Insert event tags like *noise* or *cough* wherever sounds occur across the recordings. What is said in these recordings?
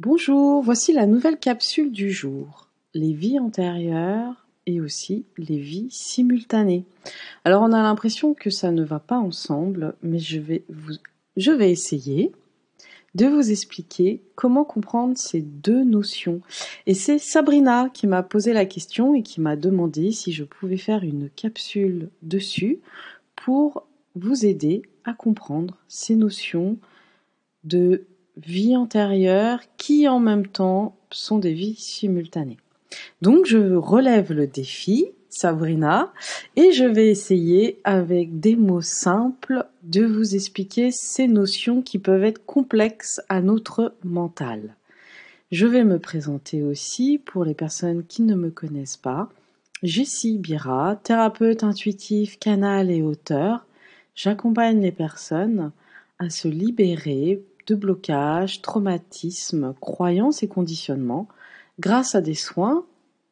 Bonjour, voici la nouvelle capsule du jour. Les vies antérieures et aussi les vies simultanées. Alors on a l'impression que ça ne va pas ensemble, mais je vais, essayer de vous expliquer comment comprendre ces deux notions. Et c'est Sabrina qui m'a posé la question et qui m'a demandé si je pouvais faire une capsule dessus pour vous aider à comprendre ces notions de vie antérieure qui en même temps sont des vies simultanées. Donc je relève le défi, Sabrina, et je vais essayer avec des mots simples de vous expliquer ces notions qui peuvent être complexes à notre mental. Je vais me présenter aussi pour les personnes qui ne me connaissent pas. Jessie Bira, thérapeute intuitif, canal et auteur. J'accompagne les personnes à se libérer de blocages, traumatismes, croyances et conditionnements grâce à des soins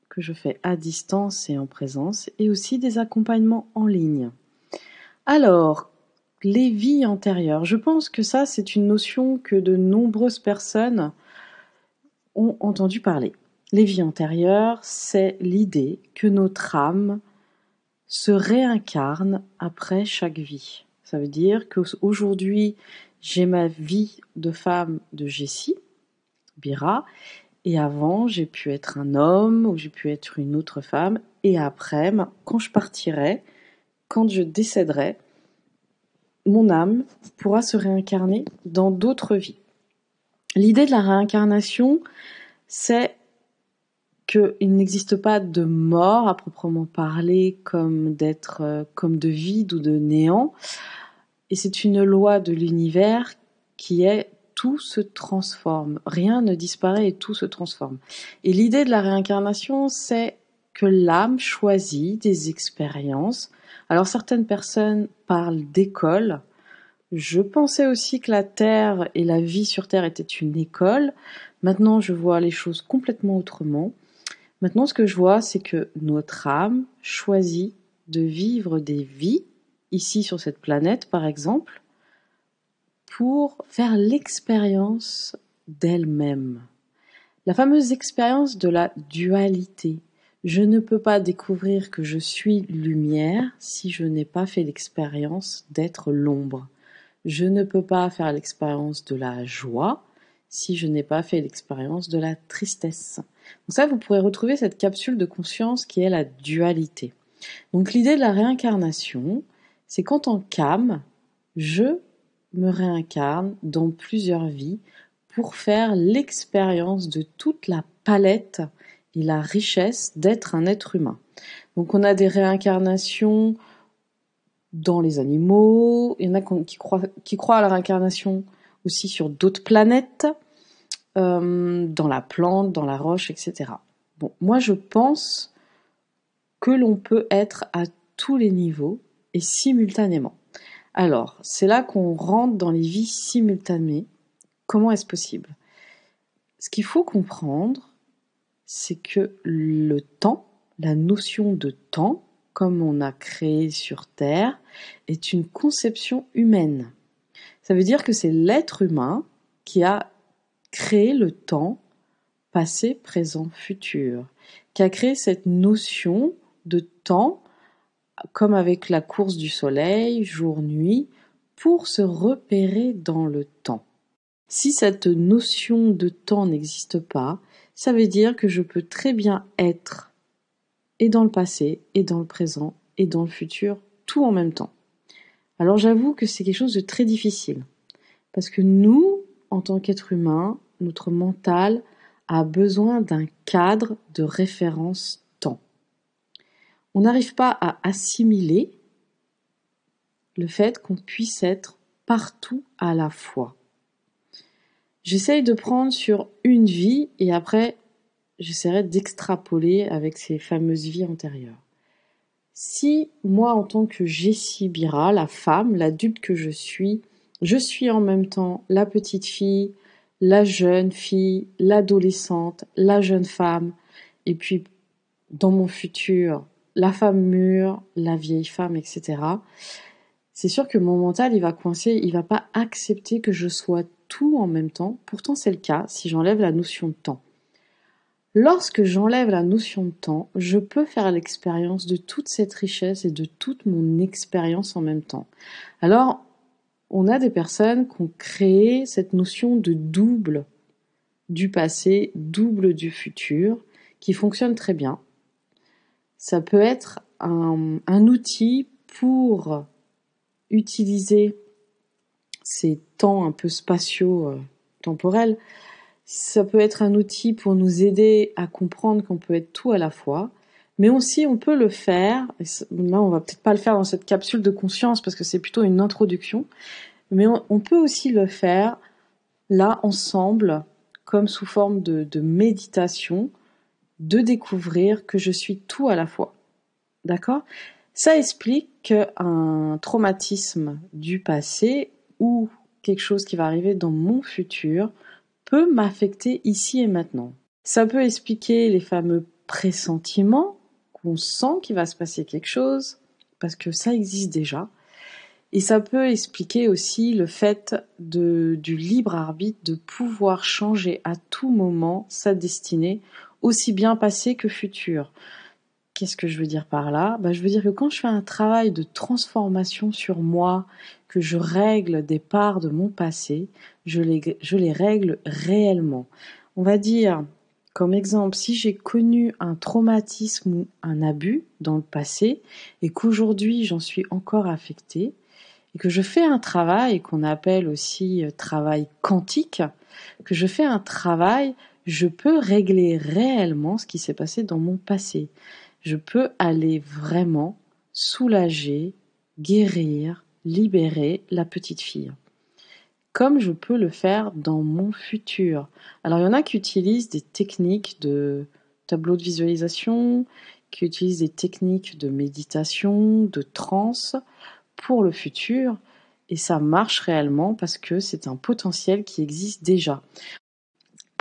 que je fais à distance et en présence et aussi des accompagnements en ligne. Alors, les vies antérieures, je pense que ça c'est une notion que de nombreuses personnes ont entendu parler. Les vies antérieures, c'est l'idée que notre âme se réincarne après chaque vie. Ça veut dire qu'aujourd'hui, j'ai ma vie de femme de Jessie, Bira, et avant, j'ai pu être un homme ou j'ai pu être une autre femme, et après, quand je partirai, quand je décéderai, mon âme pourra se réincarner dans d'autres vies. L'idée de la réincarnation, c'est qu'il n'existe pas de mort à proprement parler comme d'être euh, comme de vide ou de néant. Et c'est une loi de l'univers qui est tout se transforme. Rien ne disparaît et tout se transforme. Et l'idée de la réincarnation, c'est que l'âme choisit des expériences. Alors certaines personnes parlent d'école. Je pensais aussi que la Terre et la vie sur Terre étaient une école. Maintenant, je vois les choses complètement autrement. Maintenant, ce que je vois, c'est que notre âme choisit de vivre des vies ici sur cette planète par exemple, pour faire l'expérience d'elle-même. La fameuse expérience de la dualité. Je ne peux pas découvrir que je suis lumière si je n'ai pas fait l'expérience d'être l'ombre. Je ne peux pas faire l'expérience de la joie si je n'ai pas fait l'expérience de la tristesse. Donc ça, vous pourrez retrouver cette capsule de conscience qui est la dualité. Donc l'idée de la réincarnation, c'est qu'en tant qu'âme, je me réincarne dans plusieurs vies pour faire l'expérience de toute la palette et la richesse d'être un être humain. Donc on a des réincarnations dans les animaux, il y en a qui croient, à la réincarnation aussi sur d'autres planètes, euh, dans la plante, dans la roche, etc. Moi je pense que l'on peut être à tous les niveaux et simultanément. Alors, c'est là qu'on rentre dans les vies simultanées. Comment est-ce possible? Ce qu'il faut comprendre, c'est que le temps, la notion de temps, comme on a créé sur Terre, est une conception humaine. Ça veut dire que c'est l'être humain qui a créé le temps passé, présent, futur, qui a créé cette notion de temps comme avec la course du soleil, jour-nuit, pour se repérer dans le temps. Si cette notion de temps n'existe pas, ça veut dire que je peux très bien être et dans le passé, et dans le présent, et dans le futur, tout en même temps. Alors j'avoue que c'est quelque chose de très difficile. Parce que nous, en tant qu'êtres humains, notre mental a besoin d'un cadre de référence on n'arrive pas à assimiler le fait qu'on puisse être partout à la fois. J'essaye de prendre sur une vie et après j'essaierai d'extrapoler avec ces fameuses vies antérieures. Si moi en tant que Jessie Bira, la femme, l'adulte que je suis, je suis en même temps la petite fille, la jeune fille, l'adolescente, la jeune femme, et puis dans mon futur, la femme mûre, la vieille femme, etc. C'est sûr que mon mental, il va coincer, il va pas accepter que je sois tout en même temps. Pourtant, c'est le cas si j'enlève la notion de temps. Lorsque j'enlève la notion de temps, je peux faire l'expérience de toute cette richesse et de toute mon expérience en même temps. Alors, on a des personnes qui ont créé cette notion de double du passé, double du futur, qui fonctionne très bien. Ça peut être un, outil pour utiliser ces temps un peu spatiaux euh, temporels. Ça peut être un outil pour nous aider à comprendre qu'on peut être tout à la fois, mais aussi on peut le faire, là on va peut-être pas le faire dans cette capsule de conscience parce que c'est plutôt une introduction, mais on, peut aussi le faire là ensemble, comme sous forme de méditation, de découvrir que je suis tout à la fois. D'accord? Ça explique qu'un traumatisme du passé ou quelque chose qui va arriver dans mon futur peut m'affecter ici et maintenant. Ça peut expliquer les fameux pressentiments qu'on sent qu'il va se passer quelque chose, parce que ça existe déjà. Et ça peut expliquer aussi le fait du libre arbitre de pouvoir changer à tout moment sa destinée, aussi bien passée que future. Qu'est-ce que je veux dire par là? Bah, Je veux dire que quand je fais un travail de transformation sur moi, que je règle des parts de mon passé, je les, je les règle réellement. On va dire, comme exemple, si j'ai connu un traumatisme ou un abus dans le passé et qu'aujourd'hui j'en suis encore affectée, et que je fais un travail qu'on appelle aussi euh, travail quantique, que je fais un travail, je peux régler réellement ce qui s'est passé dans mon passé. Je peux aller vraiment soulager, guérir, libérer la petite fille. Comme je peux le faire dans mon futur. Alors il y en a qui utilisent des techniques de tableau de visualisation, qui utilisent des techniques de méditation, de transe pour le futur. Et ça marche réellement parce que c'est un potentiel qui existe déjà.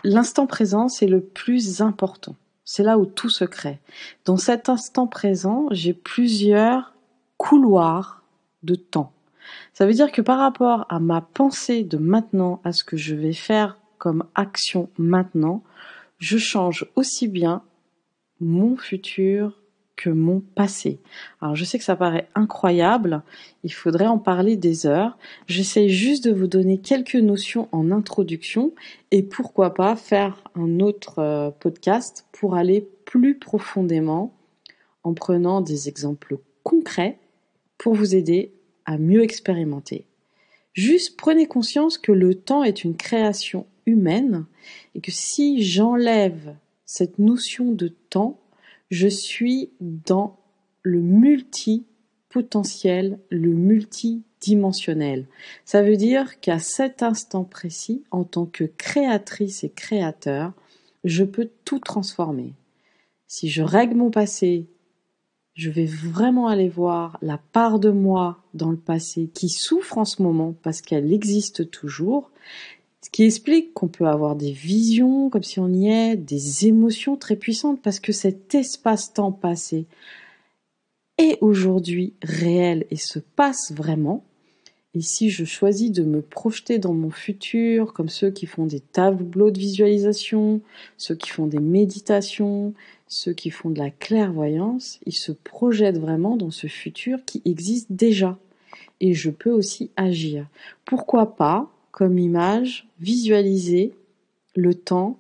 L'instant présent, c'est le plus important. C'est là où tout se crée. Dans cet instant présent, j'ai plusieurs couloirs de temps. Ça veut dire que par rapport à ma pensée de maintenant, à ce que je vais faire comme action maintenant, je change aussi bien mon futur mon passé. Alors je sais que ça paraît incroyable, il faudrait en parler des heures. J'essaie juste de vous donner quelques notions en introduction et pourquoi pas faire un autre euh, podcast pour aller plus profondément en prenant des exemples concrets pour vous aider à mieux expérimenter. Juste prenez conscience que le temps est une création humaine et que si j'enlève cette notion de temps, je suis dans le multi-potentiel, le multidimensionnel. Ça veut dire qu'à cet instant précis, en tant que créatrice et créateur, je peux tout transformer. Si je règle mon passé, je vais vraiment aller voir la part de moi dans le passé qui souffre en ce moment parce qu'elle existe toujours, ce qui explique qu'on peut avoir des visions comme si on y est, des émotions très puissantes parce que cet espace-temps passé est aujourd'hui réel et se passe vraiment. Et si je choisis de me projeter dans mon futur, comme ceux qui font des tableaux de visualisation, ceux qui font des méditations, ceux qui font de la clairvoyance, ils se projettent vraiment dans ce futur qui existe déjà. Et je peux aussi agir. Pourquoi pas, comme image, visualiser le temps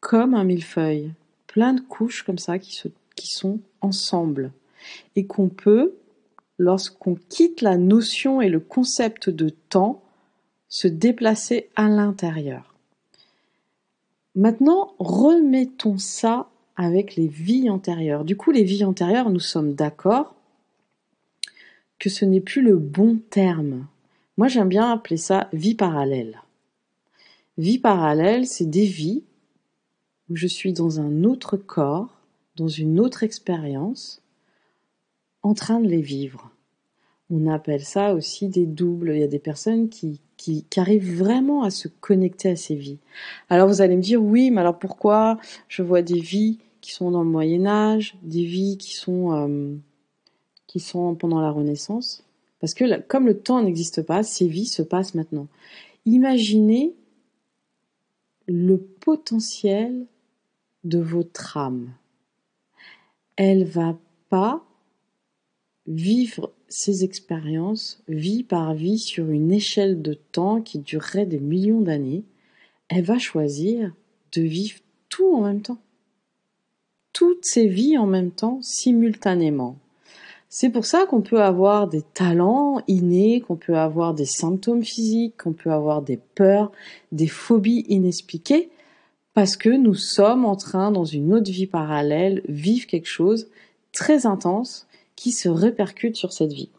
comme un millefeuille, plein de couches comme ça qui, qui sont ensemble. Et qu'on peut, lorsqu'on quitte la notion et le concept de temps, se déplacer à l'intérieur. Maintenant, remettons ça avec les vies antérieures. Du coup, les vies antérieures, nous sommes d'accord que ce n'est plus le bon terme. Moi, j'aime bien appeler ça vie parallèle. Vie parallèle, c'est des vies où je suis dans un autre corps, dans une autre expérience, en train de les vivre. On appelle ça aussi des doubles. Il y a des personnes qui, qui, arrivent vraiment à se connecter à ces vies. Alors vous allez me dire, oui, mais alors pourquoi je vois des vies qui sont dans le Moyen Âge, des vies qui sont, euh, qui sont pendant la Renaissance? Parce que comme le temps n'existe pas, ces vies se passent maintenant. Imaginez le potentiel de votre âme. Elle va pas vivre ces expériences vie par vie sur une échelle de temps qui durerait des millions d'années. Elle va choisir de vivre tout en même temps. Toutes ces vies en même temps, simultanément. C'est pour ça qu'on peut avoir des talents innés, qu'on peut avoir des symptômes physiques, qu'on peut avoir des peurs, des phobies inexpliquées, parce que nous sommes en train, dans une autre vie parallèle, vivre quelque chose très intense qui se répercute sur cette vie.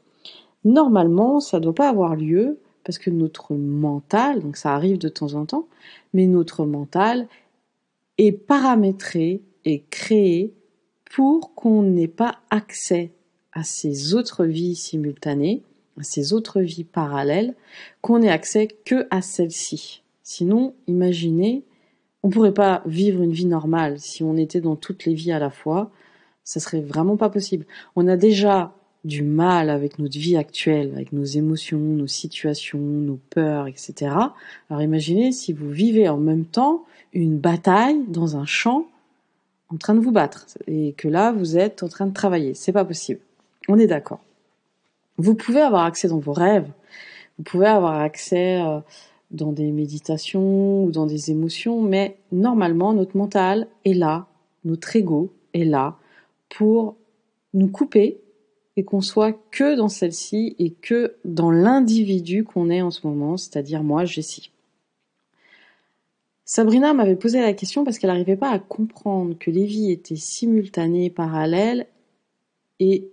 Normalement, ça ne doit pas avoir lieu parce que notre mental, donc ça arrive de temps en temps, mais notre mental est paramétré et créé pour qu'on n'ait pas accès à ces autres vies simultanées, à ces autres vies parallèles, qu'on ait accès que à celle-ci. Sinon, imaginez, on pourrait pas vivre une vie normale si on était dans toutes les vies à la fois. Ça serait vraiment pas possible. On a déjà du mal avec notre vie actuelle, avec nos émotions, nos situations, nos peurs, etc. Alors imaginez si vous vivez en même temps une bataille dans un champ en train de vous battre et que là vous êtes en train de travailler. C'est pas possible. On est d'accord. Vous pouvez avoir accès dans vos rêves, vous pouvez avoir accès euh, dans des méditations ou dans des émotions, mais normalement notre mental est là, notre ego est là pour nous couper et qu'on soit que dans celle-ci et que dans l'individu qu'on est en ce moment, c'est-à-dire moi, Jessie. Sabrina m'avait posé la question parce qu'elle n'arrivait pas à comprendre que les vies étaient simultanées, parallèles et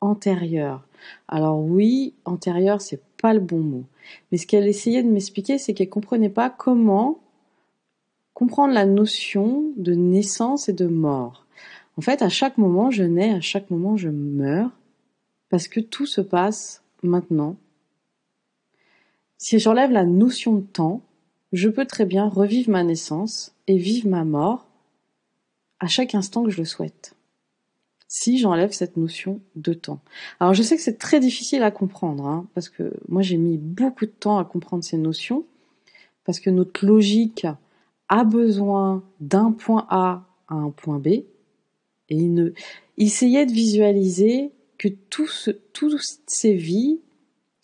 antérieures. Alors oui, antérieure, c'est pas le bon mot. Mais ce qu'elle essayait de m'expliquer, c'est qu'elle comprenait pas comment comprendre la notion de naissance et de mort. En fait, à chaque moment, je nais, à chaque moment, je meurs, parce que tout se passe maintenant. Si j'enlève la notion de temps, je peux très bien revivre ma naissance et vivre ma mort à chaque instant que je le souhaite. Si j'enlève cette notion de temps. Alors je sais que c'est très difficile à comprendre, hein, parce que moi j'ai mis beaucoup de temps à comprendre ces notions, parce que notre logique a besoin d'un point A à un point B, et il ne, essayait de visualiser que tout ce, toutes ces vies,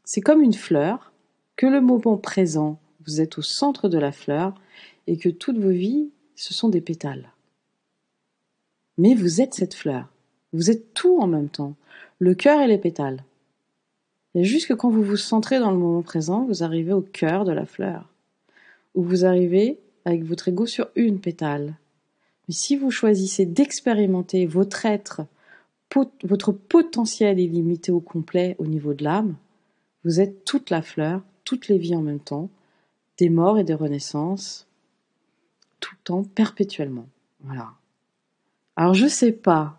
c'est comme une fleur, que le moment présent, vous êtes au centre de la fleur, et que toutes vos vies, ce sont des pétales. Mais vous êtes cette fleur. Vous êtes tout en même temps. Le cœur et les pétales. A juste que quand vous vous centrez dans le moment présent, vous arrivez au cœur de la fleur. Ou vous arrivez avec votre ego sur une pétale. Mais si vous choisissez d'expérimenter votre être votre potentiel est limité au complet au niveau de l'âme, vous êtes toute la fleur, toutes les vies en même temps, des morts et des renaissances, tout le temps, perpétuellement. Voilà. Alors je sais pas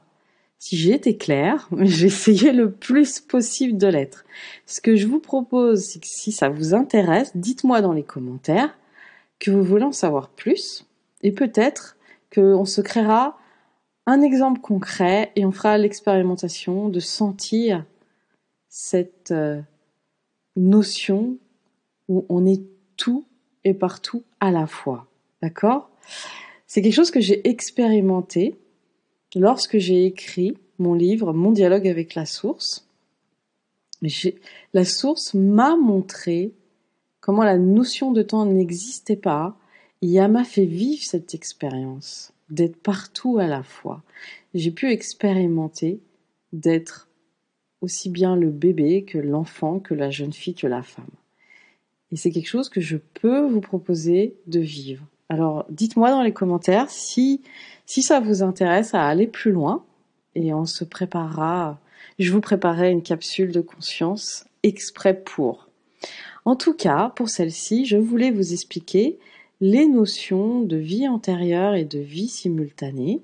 si été claire, *laughs* j'ai essayé le plus possible de l'être. Ce que je vous propose, c'est que si ça vous intéresse, dites-moi dans les commentaires que vous voulez en savoir plus, et peut-être qu'on se créera un exemple concret et on fera l'expérimentation de sentir cette euh, notion où on est tout et partout à la fois. D'accord? C'est quelque chose que j'ai expérimenté lorsque j'ai écrit mon livre Mon dialogue avec la source. La source m'a montré comment la notion de temps n'existait pas et m'a fait vivre cette expérience d'être partout à la fois. J'ai pu expérimenter d'être aussi bien le bébé que l'enfant, que la jeune fille, que la femme. Et c'est quelque chose que je peux vous proposer de vivre. Alors dites-moi dans les commentaires si, ça vous intéresse à aller plus loin et on se préparera, je vous préparerai une capsule de conscience exprès pour. En tout cas, pour celle-ci, je voulais vous expliquer les notions de vie antérieure et de vie simultanée,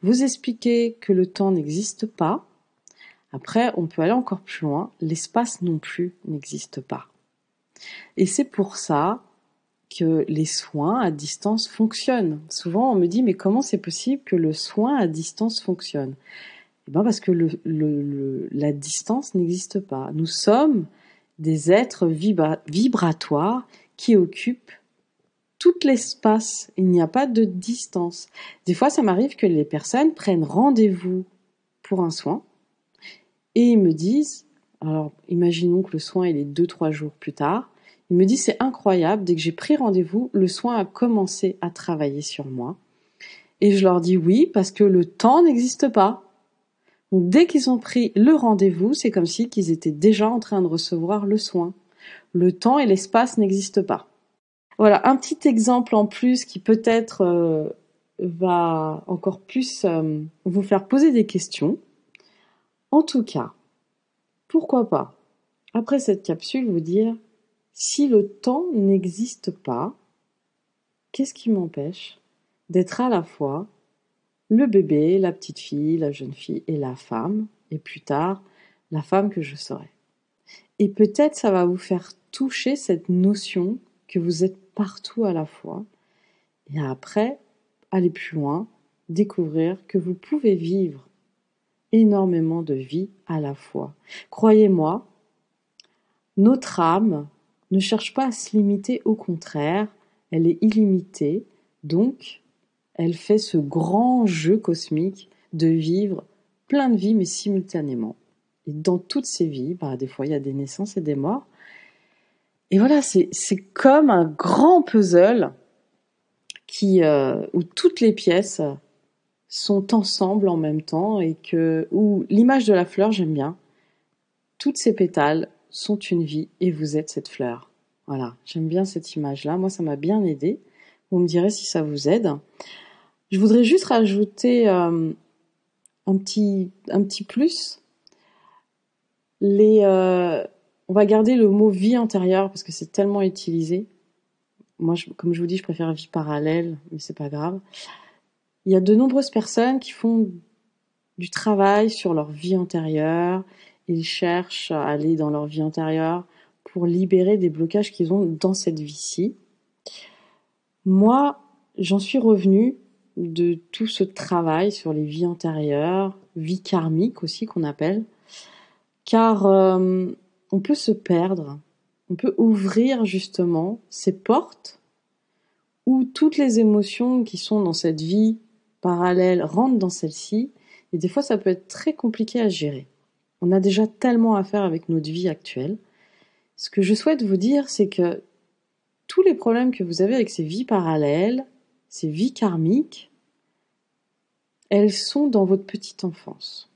vous expliquer que le temps n'existe pas. Après, on peut aller encore plus loin, l'espace non plus n'existe pas. Et c'est pour ça que les soins à distance fonctionnent. Souvent, on me dit, mais comment c'est possible que le soin à distance fonctionne? Eh bien, parce que la distance n'existe pas. Nous sommes des êtres vibratoires qui occupe tout l'espace. Il n'y a pas de distance. Des fois, ça m'arrive que les personnes prennent rendez-vous pour un soin et me disent, alors imaginons que le soin il est deux trois jours plus tard, ils me disent c'est incroyable, dès que j'ai pris rendez-vous, le soin a commencé à travailler sur moi. Et je leur dis oui parce que le temps n'existe pas. Donc dès qu'ils ont pris le rendez-vous, c'est comme si qu'ils étaient déjà en train de recevoir le soin. Le temps et l'espace n'existent pas. Voilà, un petit exemple en plus qui peut-être euh, va encore plus euh, vous faire poser des questions. En tout cas, pourquoi pas, après cette capsule, vous dire si le temps n'existe pas, qu'est-ce qui m'empêche d'être à la fois le bébé, la petite fille, la jeune fille et la femme, et plus tard, la femme que je serai? Et peut-être ça va vous faire toucher cette notion que vous êtes partout à la fois, et après, aller plus loin, découvrir que vous pouvez vivre énormément de vie à la fois. Croyez-moi, notre âme ne cherche pas à se limiter, au contraire, elle est illimitée, donc elle fait ce grand jeu cosmique de vivre plein de vies, mais simultanément. Et dans toutes ces vies, bah, des fois il y a des naissances et des morts. Et voilà, c'est comme un grand puzzle qui, euh, où toutes les pièces sont ensemble en même temps et que où l'image de la fleur j'aime bien. Toutes ces pétales sont une vie et vous êtes cette fleur. Voilà, j'aime bien cette image-là. Moi, ça m'a bien aidé. Vous me direz si ça vous aide. Je voudrais juste rajouter euh, un, petit, plus. Les, euh, on va garder le mot vie antérieure parce que c'est tellement utilisé. Moi, comme je vous dis, je préfère vie parallèle, mais c'est pas grave. Il y a de nombreuses personnes qui font du travail sur leur vie antérieure. Ils cherchent à aller dans leur vie antérieure pour libérer des blocages qu'ils ont dans cette vie-ci. Moi, j'en suis revenue de tout ce travail sur les vies antérieures, vie karmique aussi qu'on appelle, car euh, on peut se perdre, on peut ouvrir justement ces portes où toutes les émotions qui sont dans cette vie parallèle rentrent dans celle-ci, et des fois ça peut être très compliqué à gérer. On a déjà tellement à faire avec notre vie actuelle. Ce que je souhaite vous dire, c'est que tous les problèmes que vous avez avec ces vies parallèles, ces vies karmiques, elles sont dans votre petite enfance.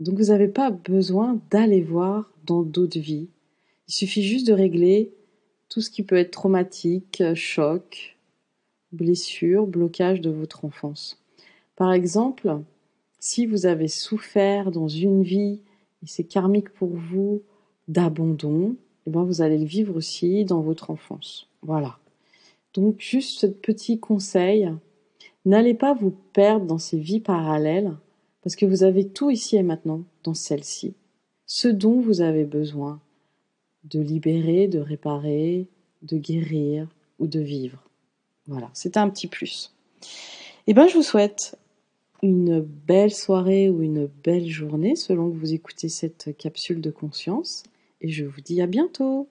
Donc vous n'avez pas besoin d'aller voir dans d'autres vies. Il suffit juste de régler tout ce qui peut être traumatique, choc, blessure, blocage de votre enfance. Par exemple, si vous avez souffert dans une vie, et c'est karmique pour vous, d'abandon, eh ben vous allez le vivre aussi dans votre enfance. Voilà. Donc juste ce petit conseil, n'allez pas vous perdre dans ces vies parallèles, parce que vous avez tout ici et maintenant dans celle-ci, ce dont vous avez besoin de libérer, de réparer, de guérir ou de vivre. Voilà, c'est un petit plus. Eh ben, je vous souhaite une belle soirée ou une belle journée selon que vous écoutez cette capsule de conscience et je vous dis à bientôt.